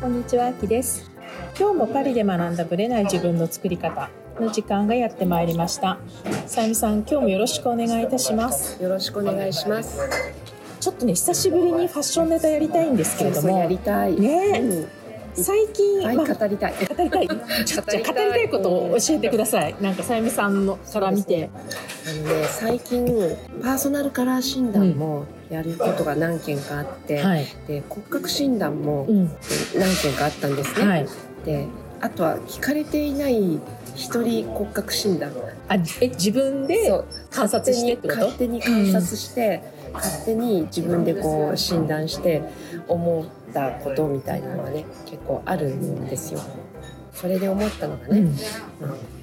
こんにちは、あきです。今日もパリで学んだブレない自分の作り方の時間がやってまいりました。さゆみさん、今日もよろしくお願いいたします。よろしくお願いします。ちょっとね、久しぶりにファッションネタやりたいんですけれどもそうそうやり、たい。ねうん最近、はい、まあ語りたい。語りたい。ちょっと語りたいことを教えてください。なんかさゆみさんのから見て。あのね、最近パーソナルカラー診断もやることが何件かあって、はい。で骨格診断もうん。何件かあったんですね。はい。で、あとは聞かれていない一人骨格診断。あ、え、自分で観察してってこと？勝手に観察して、勝手に自分でこう診断して思ったことみたいなのがね結構あるんですよ。それで思ったのがね、うん。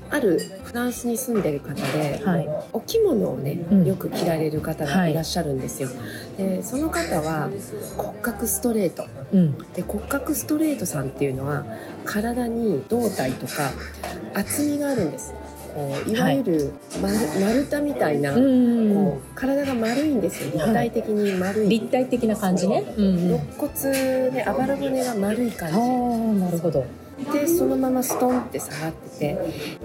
あるフランスに住んでる方で、はい。お着物をね、うんよく着られる方がいらっしゃるんですよ。でその方は骨格ストレートうん。で骨格ストレートさんっていうのは体に胴体とか厚みがあるんです。こうい。わゆる丸,、丸太みたいな、うんこう体が丸いんですよ。立体的に丸い、立体的な感じね。肋骨であばら骨が丸い感ああ、なるほど。じでそのままストンって下がってて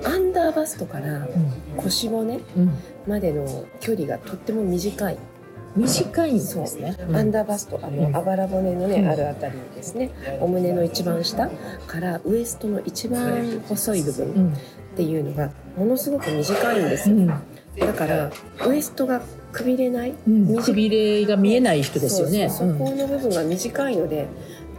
アンダーバストからうん。腰骨うん。までの距離がとっても短い、短いんですね。うん。アンダーバストあの、うん。あばら骨のね、うん。あるあたりですね。お胸の一番下からウエストの一番細い部分うん。っていうのがものすごく短いんですよ。うん。だからウエストがくびれないうん。くびれが見えない人ですよね。そこの部分が短いので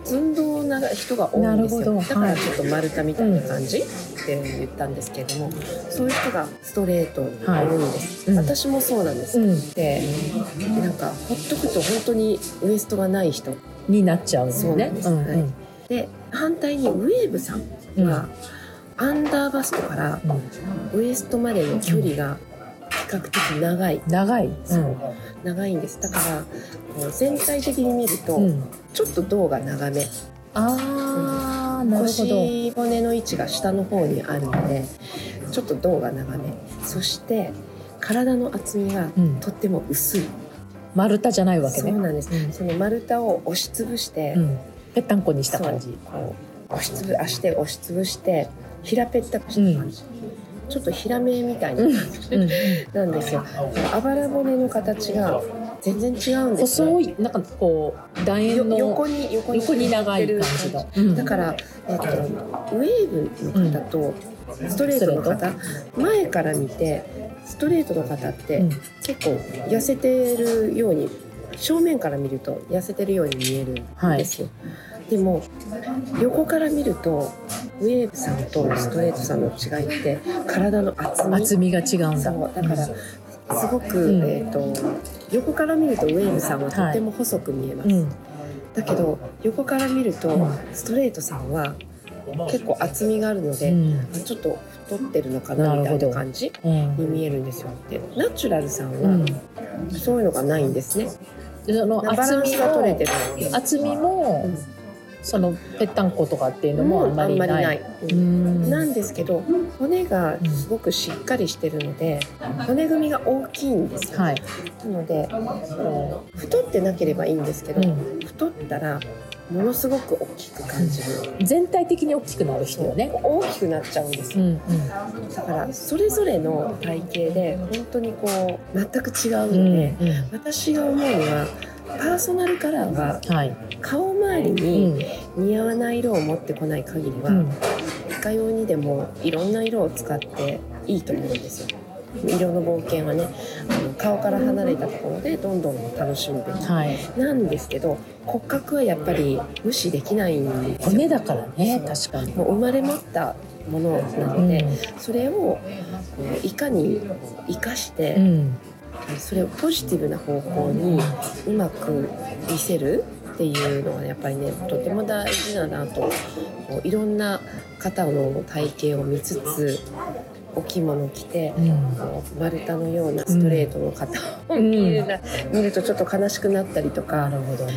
寸胴な人が多いんですなるほど。よだからちょっと丸太みたいな感じって言ったんですけれども、そういう人がストレートに多いんです、はい。うん。私もそうなんです、うん。でなんかほっとくと本当にウエストがない人。になっちゃうんですね。そうなんです。うんはい。で反対にウェーブさんは、アンダーバストからうんウエストまでの距離が比較的長い、長い。そう長いんですだからこう全体的に見ると、うん。うん。ちょっと胴が長めああ、なるほど。腰骨の位置が下の方にあるのでちょっと胴が長めそして体の厚みがうんとっても薄い、丸太じゃないわけね。そうなんです、うんその丸太を押しつぶして、うん。ぺったんこにした感じ。こう押しつぶ足で押しつぶして平ぺったくした感じ、ちょっと平目みたいな感じ、うん。なんですよ。あばら骨の形が全然違うんですよ細い、なんかこう、楕円よの横に横に横に長い感じの。うん。だから、えっと、ウェーブの方とストレートの方、前から見てストレートの方ってうん。結構痩せてるように正面から見ると痩せてるように見えるんですよ、でも横から見るとウェーブさんとストレートさんの違いって体の厚み厚みが違うんだ。そうだからすごく、うん。えー、と横から見るとウェーブさんはとても細く見えます、うん。だけど横から見るとうん。ストレートさんは結構厚みがあるので、うん。ちょっと太ってるのかなみたいな感じうん。に見えるんですよ。でナチュラルさんうん。はそういうのがないんですね、でその厚みが取れてもる厚みも、うんそのぺったんことかっていうのもあんまりない。ううんん。なんですけど骨がすごくしっかりしてるので骨組みが大きいんですよ、はい。なので太ってなければいいんですけど、うん太ったらものすごく大きく感じる、全体的に大きくなる人よね。大きくなっちゃうんですようんだからそれぞれの体型で本当にこう全く違ううん。ので、うん。うん私が思うにはパーソナルカラーがはい。顔周りうにん。似合わない色を持ってこない限りは、うん。いかようにでもいろんな色を使っていいと思うんですよ色の冒険はねあの顔から離れたところでどんどん楽しむべきはい。なんですけど骨格はやっぱり無視できないんですよ骨だからね、確かに。もう生まれ持ったものなので、それをこういかに生かして、うん。それをポジティブな方向にうまく見せるっていうのがやっぱりねとても大事だなといろんな方の体型を見つつお着物着て、うん。丸太のようなストレートの方を見るな、見るとちょっと悲しくなったりとなか、るほどね。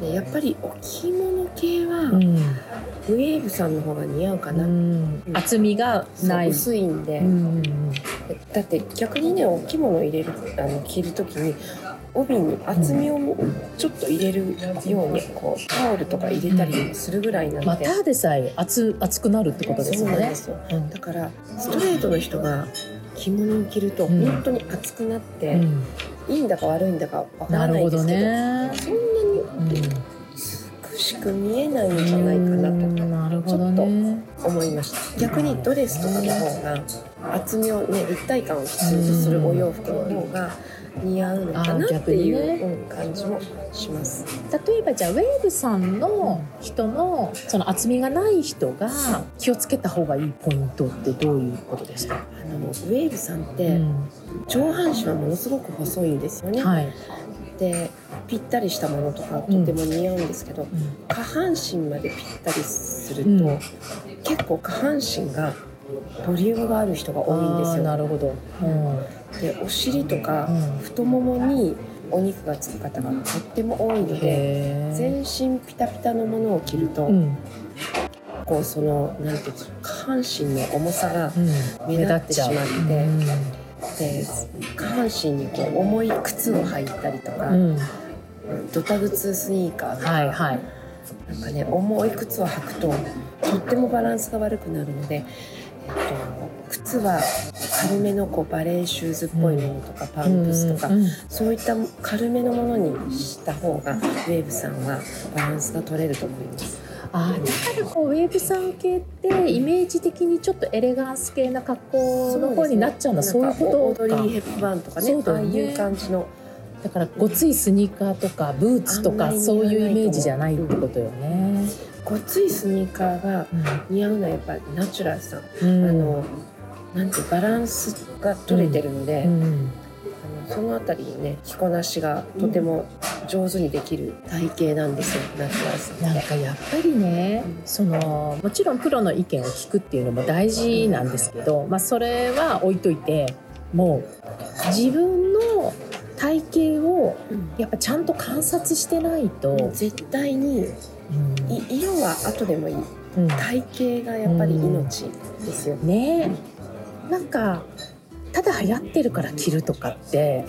ねやっぱりお着物系は、うん。ウェーブさんの方が似合うかうな、ん。厚みがない。薄いんで、うん。だって逆にねお着物入れるあの着る時に帯に厚みをちょっと入れるようにこうタオルとか入れたりするぐらいなんで、まあ、ただでさえ熱熱くなるってことですそうよねなんですよ。うん。だからストレートの人が着物を着るとうん。本当に熱くなって、うん。いいんだか悪いんだかわからないですけどね。そんなに美しく見えないんじゃないかなうんとなるほどね。思いました。逆にドレスとかの方が厚みをね立体感を必要とするお洋服の方が似合うのかなっていう、感じもします。例えばじゃあウェーブさんの人のその厚みがない人が気をつけた方がいいポイントってどういうことですか、あのウェーブさんってうん。上半身はものすごく細いんですよね、はい、でぴったりしたものとかとても似合うんですけど、うん。下半身までぴったりすると、うん。結構下半身がボリュームがある人が多いんですよ。なるほど、うん。でお尻とかうん。太ももにお肉がつく方がとっても多いので全身ピタピタのものを着ると、うん。こうそのなんていうんですか下半身の重さがうん。目立ってしまってうんで下半身にこう重い靴を履いたりとか、うん。ドタ靴スニーカーとか、はいはい。なんかね重い靴を履くととってもバランスが悪くなるので、えっと、靴は軽めのこうバレーシューズっぽいものとか、パンプスとか、うんうん。そういった軽めのものにした方がウェーブさんはバランスが取れると思います。あーだからこうウェーブさん系ってイメージ的にちょっとエレガンス系な格好の方になっちゃうんだ。そう,、いうことオードリかー・ヘップバーンとかねね。ああいう感じのだからごついスニーカーとかブーツとかそういいうイメージじゃないってことよね。ごついスニーカーが似合うのはやっぱりナチュラルさん、うん。あのなんていうバランスが取れてるので、うん。あのそのあたりのね着こなしがとても上手にできる体型なんですよ、ナチュラル。なんかやっぱりねそのもちろんプロの意見を聞くっていうのも大事なんですけど、まあ、それは置いといてもう自分の体型をやっぱちゃんと観察してないと、もう絶対に色は後でもいい。うん。体型がやっぱり命ですよ、ね。えなんかただ流行ってるから着るとかって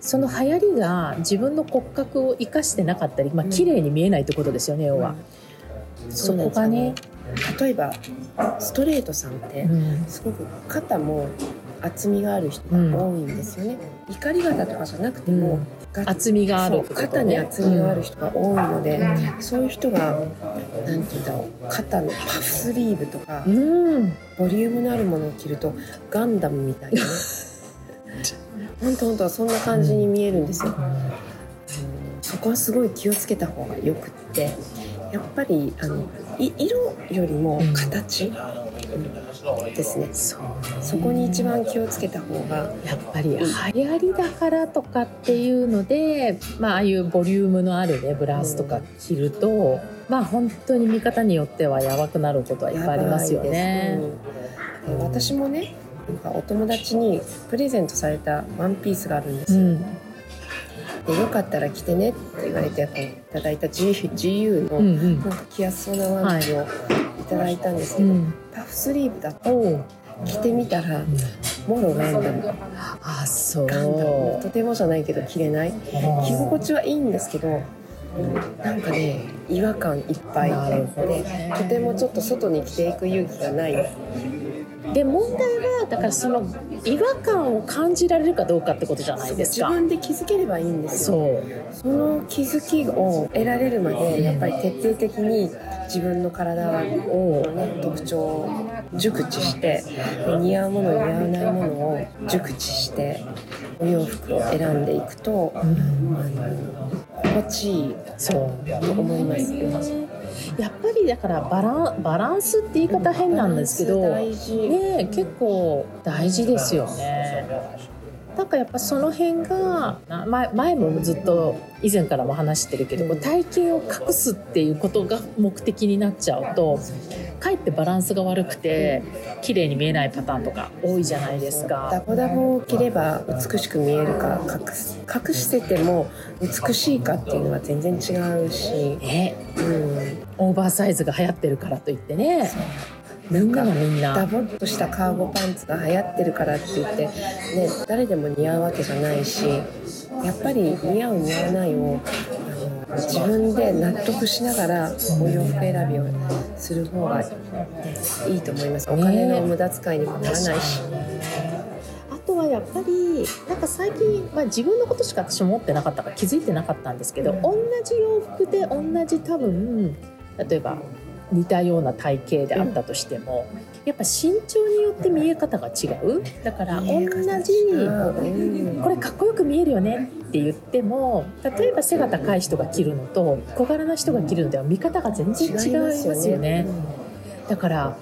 その流行りが自分の骨格を生かしてなかったり、まあうん。綺麗に見えないってことですよね、要は。そこがね、例えばストレートさんってうん。すごく肩も厚みがある人が多いんですよね、怒り肩とかじゃなくても、が厚みがある。肩に厚みがある人が多いので、そういう人がなんて言うんだろう肩のパフスリーブとか、うん、ボリュームのあるものを着るとガンダムみたいな。ね 本当本当そんな感じに見えるんですよ、そこはすごい気をつけた方がよくってやっぱりあのい色よりも形、うん。ですね。そうそこに一番気をつけた方がやっぱり流行りだからとかっていうので、まあ、ああいうボリュームのあるねブラウスとか着ると、まあ本当に見方によってはやばくなることはいっぱいありますよね。うん。で私もねお友達にプレゼントされたワンピースがあるんですよ、うん、でよかったら着てねって言われてこういただいた GU の、なんか着やすそうなワンピをい。ただいたんですけど、うん、パフスリーブだと着てみたらもろガンダムあそう。ガンダムとてもじゃないけど着れない。着心地はいいんですけどなんかね違和感いっぱい。でね。とてもちょっと外に着ていく勇気がないで問題はだからその違和感を感じられるかどうかってことじゃないです自か。分で気づければいいんですよ。そう。その気づきを得られるまでやっぱり徹底的に自分の体を、ね、特徴を熟知してで似合うもの似合わないものを熟知してお洋服を選んでいくと、あの心地いいそうと思います。やっぱりだからバランバランスって言い方変なんですけど、ね結構大事ですよね。なんかやっぱその辺がな前前もずっと以前からも話してるけど、こう体型を隠すっていうことが目的になっちゃうとかえってバランスが悪くて綺麗に見えないパターンとか多いじゃないですダか。ボダボを着れば美しく見えるか隠す隠してても美しいかっていうのは全然違うし、ね、うん、オーバーサイズが流行ってるからといってね。みんながみんダなボっとしたカーゴパンツが流行ってるからって言って、ね、誰でも似合うわけじゃないしやっぱり似合う似合わないを自分で納得しながらお洋服選びをする方が、ね、いいと思いますお金の無駄遣いにもならないし。あとはやっぱりなんか最近、まあ、自分のことしか私も持ってなかったから気づいてなかったんですけど、うん同じ洋服で同じ多分例えば似たような体型であったとしても、やっぱ身長によって見え方が違う。だから同じう。んこれかっこよく見えるよねって言っても例えば背が高い人が着るのと小柄な人が着るのでは見方が全然違いますよね。だから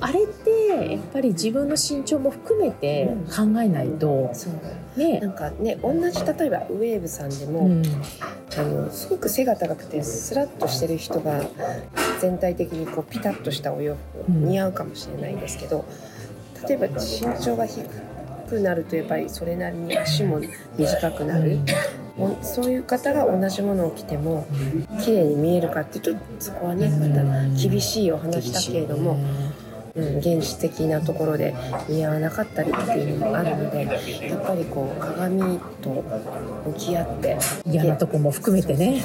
あれってやっぱり自分の身長も含めて考えないと。ね。なんかね同じ例えばウェーブさんでも、うん。あのすごく背が高くてスラッとしてる人が全体的にこうピタッとしたお洋服うん。似合うかもしれないんですけど、例えば身長が低くなるとやっぱりそれなりに足も短くなる、そういう方が同じものを着ても綺麗に見えるかっていうとそこはねまた厳しいお話だけれども、うん、現実的なところで似合わなかったりっていうのもあるのでやっぱりこう鏡と向き合って嫌なとこも含めてね。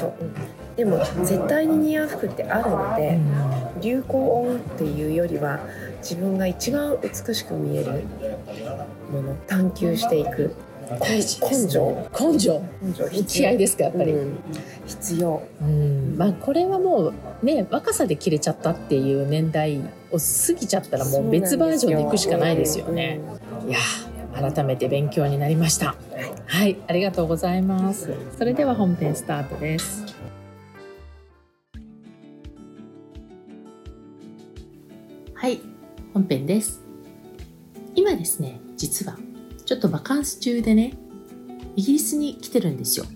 でも絶対に似合う服ってあるので、流行を追うっていうよりは自分が一番美しく見えるもの探求していく大事根性根性根性打ち合いですかやっぱり、うん必要うんまあこれはもうね若さで切れちゃったっていう年代を過ぎちゃったらもう別バージョンでいくしかないですよね。いやー改めて勉強になりました。はい、ありがとうございます。それでは本編スタートです。はい、本編です。今ですね、実はちょっとバカンス中でね、イギリスに来てるんですよ。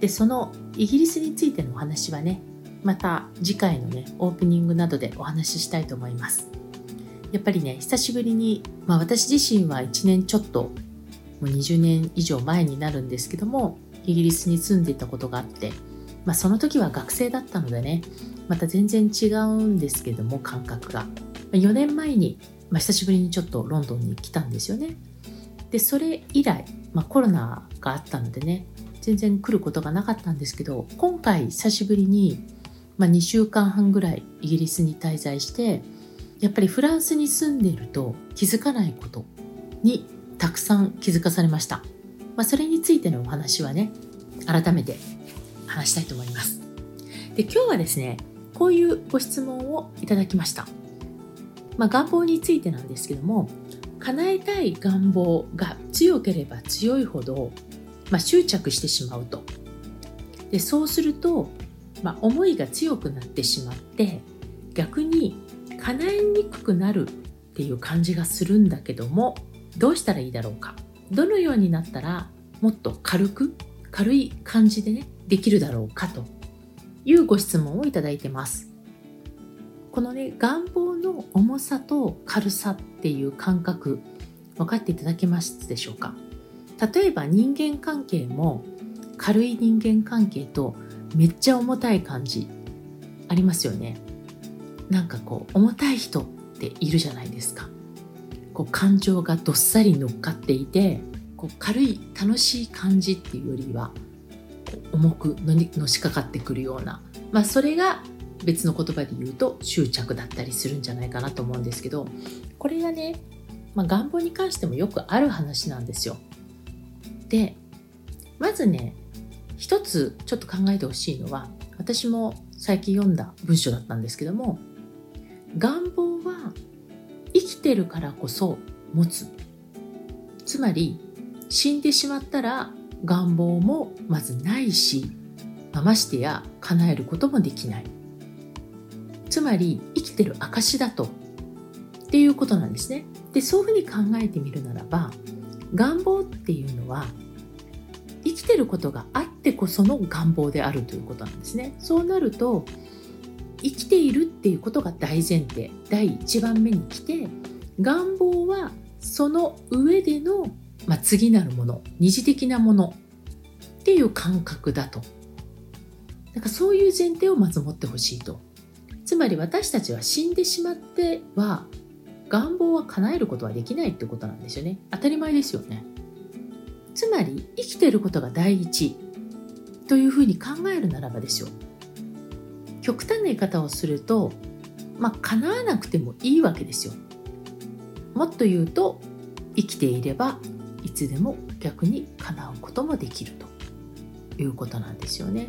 で、そのイギリスについてのお話はね、また次回のね、オープニングなどでお話ししたいと思います。やっぱりね、久しぶりに、まあ私自身は1年ちょっと、もう20年以上前になるんですけども、イギリスに住んでいたことがあって、まあその時は学生だったのでね、また全然違うんですけども、感覚が。4年前に、まあ、久しぶりにちょっとロンドンに来たんですよね。で、それ以来、まあコロナがあったのでね、全然来ることがなかったんですけど、今回久しぶりに、まあ2週間半ぐらいイギリスに滞在して、やっぱりフランスに住んでいると気づかないことにたくさん気づかされました。まあ、それについてのお話はね、改めて話したいと思います。で、今日はですね、こういうご質問をいただきました。まあ、願望についてなんですけども、叶えたい願望が強ければ強いほど、まあ、執着してしまうと。で、そうすると、まあ、思いが強くなってしまって、逆に叶えにくくなるっていう感じがするんだけどもどうしたらいいだろうかどのようになったらもっと軽く軽い感じでねできるだろうかというご質問をいただいてますこのね願望の重さと軽さっていう感覚分かっていただけますでしょうか？例えば人間関係も軽い人間関係とめっちゃ重たい感じありますよね。なんかこう重たい人っているじゃないですか。こう感情がどっさり乗っかっていてこう軽い楽しい感じっていうよりは重くのにのしかかってくるような、まあ、それが別の言葉で言うと執着だったりするんじゃないかなと思うんですけどこれがね、まあ、願望に関してもよくある話なんですよ。でまずね一つちょっと考えてほしいのは私も最近読んだ文章だったんですけども願望は生きてるからこそ持つつまり死んでしまったら願望もまずないしまあましてや叶えることもできないつまり生きてる証だと。っていうことなんですね。でそういうふうに考えてみるならば願望っていうのは生きてることがあってこその願望であるということなんですね。そうなると生きているっていうことが大前提第一番目に来て願望はその上での、まあ、次なるもの二次的なものっていう感覚だと。なんかそういう前提をまず持ってほしいと。つまり私たちは死んでしまっては願望は叶えることはできないってことなんですよね。当たり前ですよね。つまり生きていることが第一というふうに考えるならばですよ。極端な言い方をするとまあ叶わなくてもいいわけですよ。もっと言うと生きていればいつでも逆に叶うこともできるということなんですよね。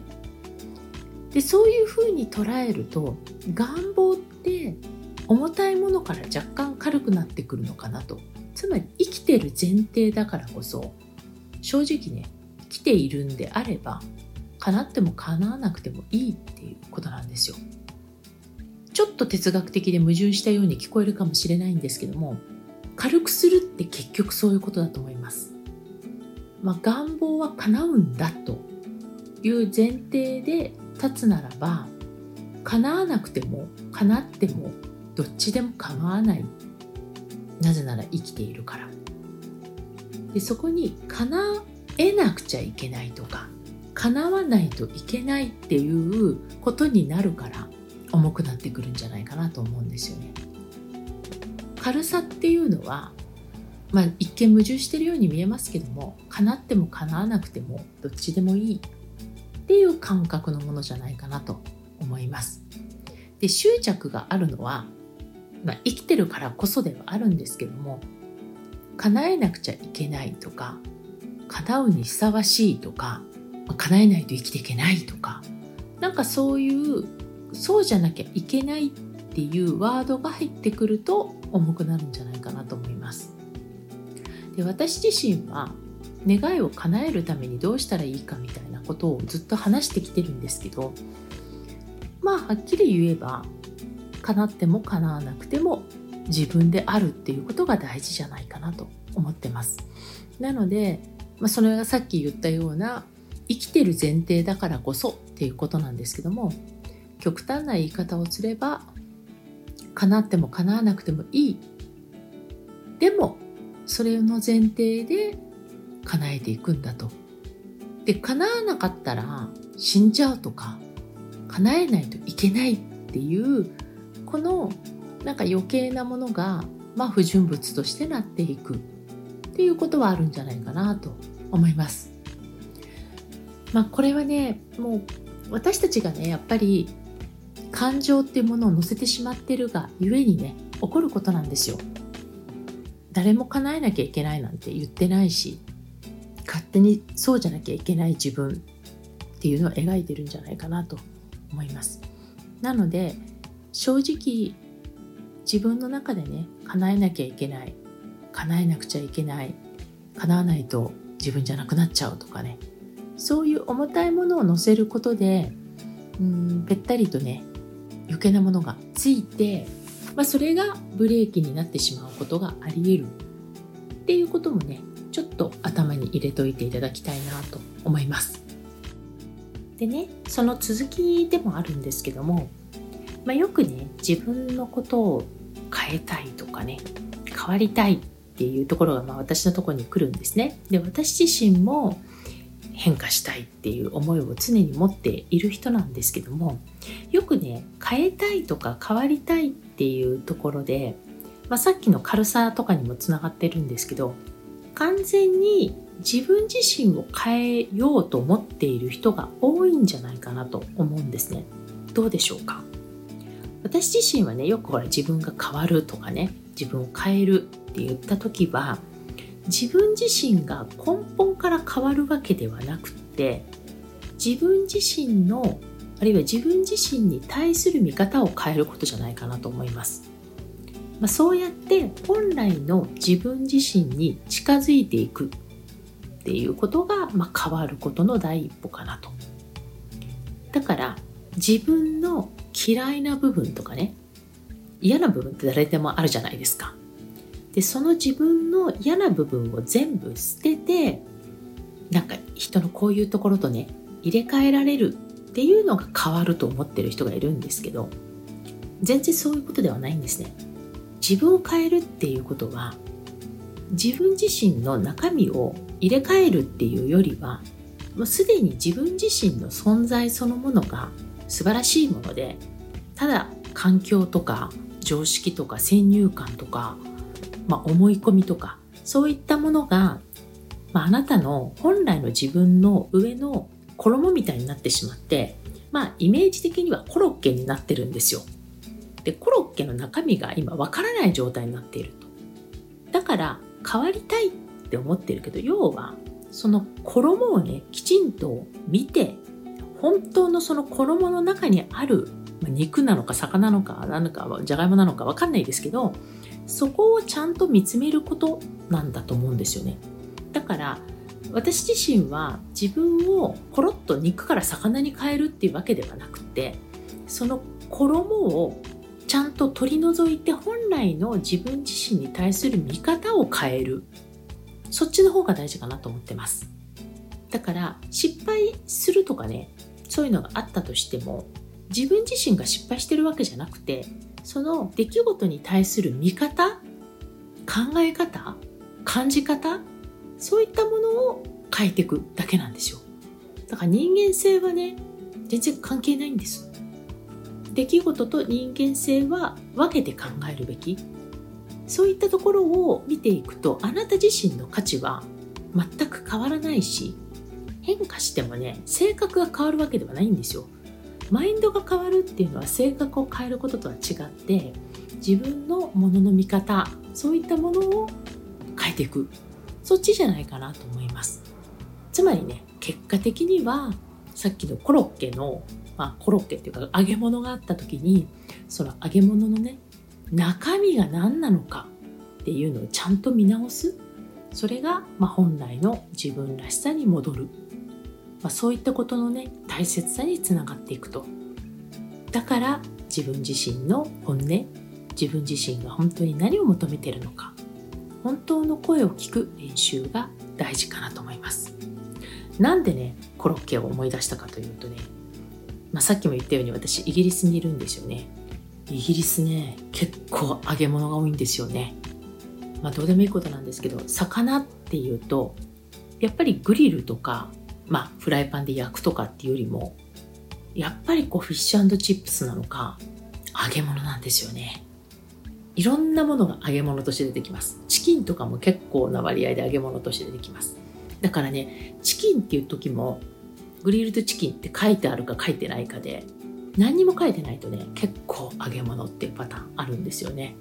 でそういうふうに捉えると願望って重たいものから若干軽くなってくるのかなと。つまり生きてる前提だからこそ正直ね来ているんであれば叶っても叶わなくてもいいっていうことなんですよ。ちょっと哲学的で矛盾したように聞こえるかもしれないんですけども軽くするって結局そういうことだと思います、まあ、願望は叶うんだという前提で立つならば叶わなくても叶ってもどっちでも構わない。なぜなら生きているから。でそこに叶えなくちゃいけないとか叶わないといけないっていうことになるから重くなってくるんじゃないかなと思うんですよね。軽さっていうのはまあ一見矛盾してるように見えますけども叶っても叶わなくてもどっちでもいい。っていう感覚のものじゃないかなと思います。で執着があるのはまあ、生きてるからこそではあるんですけども叶えなくちゃいけないとか叶うにふさわしいとか、ま、叶えないと生きていけないとかなんかそういうそうじゃなきゃいけないっていうワードが入ってくると重くなるんじゃないかなと思います。で私自身は願いを叶えるためにどうしたらいいかみたいことをずっと話してきてるんですけどまあはっきり言えば叶っても叶わなくても自分であるっていうことが大事じゃないかなと思ってます。なので、まあ、それがさっき言ったような生きてる前提だからこそっていうことなんですけども極端な言い方をすれば叶っても叶わなくてもいいでもそれの前提で叶えていくんだとで叶わなかったら死んじゃうとか叶えないといけないっていうこのなんか余計なものが、まあ、不純物としてなっていくっていうことはあるんじゃないかなと思います。まあ、これはねもう私たちがねやっぱり感情っていうものを乗せてしまってるがゆえにね起こることなんですよ。誰も叶えなきゃいけないなんて言ってないし勝手にそうじゃなきゃいけない自分っていうのを描いてるんじゃないかなと思います。なので正直自分の中でね叶えなきゃいけない叶えなくちゃいけない叶わないと自分じゃなくなっちゃうとかねそういう重たいものを乗せることでうんぺったりとね余計なものがついて、まあ、それがブレーキになってしまうことがあり得るっていうこともねちょっと頭に入れといていただきたいなと思いますでねその続きでもあるんですけどもまあ、よくね自分のことを変えたいとかね変わりたいっていうところがまあ私のところに来るんですね。で私自身も変化したいっていう思いを常に持っている人なんですけどもよくね変えたいとか変わりたいっていうところで、まあ、さっきの軽さとかにもつながってるんですけど完全に自分自身を変えようと思っている人が多いんじゃないかなと思うんですね。どうでしょうか？私自身はねよくほら自分が変わるとかね自分を変えるって言った時は自分自身が根本から変わるわけではなくって自分自身のあるいは自分自身に対する見方を変えることじゃないかなと思います。まあ、そうやって本来の自分自身に近づいていくっていうことが、まあ、変わることの第一歩かなと。だから自分の嫌いな部分とかね嫌な部分って誰でもあるじゃないですか。でその自分の嫌な部分を全部捨ててなんか人のこういうところとね入れ替えられるっていうのが変わると思ってる人がいるんですけど全然そういうことではないんですね。自分を変えるっていうことは自分自身の中身を入れ替えるっていうよりはもうすでに自分自身の存在そのものが素晴らしいものでただ環境とか常識とか先入観とか、まあ、思い込みとかそういったものが、まあ、あなたの本来の自分の上の衣みたいになってしまってまあイメージ的にはコロッケになってるんですよ。でコロッケの中身が今わからない状態になっていると。だから変わりたいって思ってるけど要はその衣をねきちんと見て本当のその衣の中にあるま肉なのか魚なのか何かじゃがいもなのか分かんないですけどそこをちゃんと見つめることなんだと思うんですよねだから私自身は自分をコロッと肉から魚に変えるっていうわけではなくてその衣をちゃんと取り除いて本来の自分自身に対する見方を変える。そっちの方が大事かなと思ってます。だから失敗するとかねそういうのがあったとしても自分自身が失敗してるわけじゃなくてその出来事に対する見方考え方感じ方そういったものを変えていくだけなんですよ。だから人間性はね全然関係ないんです。出来事と人間性は分けて考えるべき？そういったところを見ていくとあなた自身の価値は全く変わらないし変化してもね性格が変わるわけではないんですよ。マインドが変わるっていうのは性格を変えることとは違って自分のものの見方そういったものを変えていく。そっちじゃないかなと思います。つまりね結果的にはさっきのコロッケの、まあ、コロッケっていうか揚げ物があった時にその揚げ物のね中身が何なのかっていうのをちゃんと見直す。それが、まあ、本来の自分らしさに戻る、まあ、そういったことのね大切さにつながっていくと。だから自分自身の本音自分自身が本当に何を求めてるのか本当の声を聞く練習が大事かなと思います。なんでねコロッケを思い出したかというとね、まあ、さっきも言ったように私イギリスにいるんですよね。イギリスね結構揚げ物が多いんですよね。まあどうでもいいことなんですけど魚っていうとやっぱりグリルとかまあフライパンで焼くとかっていうよりもやっぱりこうフィッシュチップスなのか揚げ物なんですよね。いろんなものが揚げ物として出てきます。チキンとかも結構な割合で揚げ物として出てきます。だからねチキンっていう時もグリルドチキンって書いてあるか書いてないかで何にも書いてないとね結構揚げ物っていうパターンあるんですよね。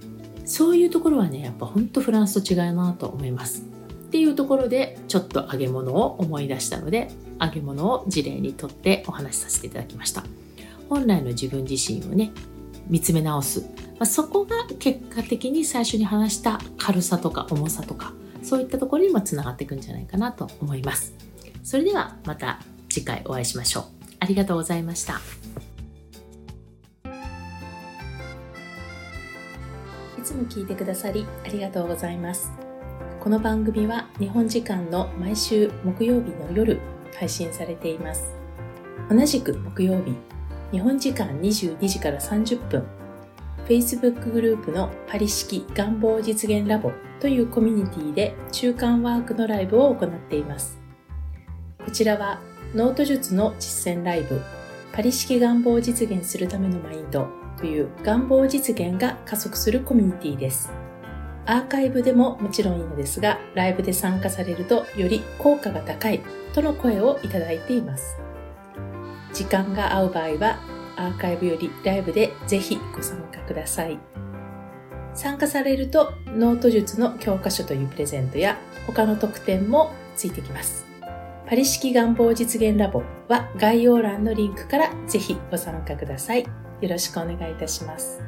そういうところはねやっぱほんとフランスと違うなと思います。っていうところでちょっと揚げ物を思い出したので揚げ物を事例にとってお話しさせていただきました。本来の自分自身をね見つめ直す、まあ、そこが結果的に最初に話した軽さとか重さとかそういったところにもつながっていくんじゃないかなと思います。それではまた。次回お会いしましょう。ありがとうございました。いつも聞いてくださりありがとうございます。この番組は日本時間の毎週木曜日の夜配信されています。同じく木曜日日本時間22時から30分 Facebook グループのパリ式願望実現ラボというコミュニティで中間ワークのライブを行っています。こちらはノート術の実践ライブパリ式願望を実現するためのマインドという願望実現が加速するコミュニティです。アーカイブでももちろんいいのですが、ライブで参加されるとより効果が高いとの声をいただいています。時間が合う場合は、アーカイブよりライブでぜひご参加ください。参加されると、ノート術の教科書というプレゼントや他の特典もついてきます。パリ式願望実現ラボは概要欄のリンクからぜひご参加ください。よろしくお願いいたします。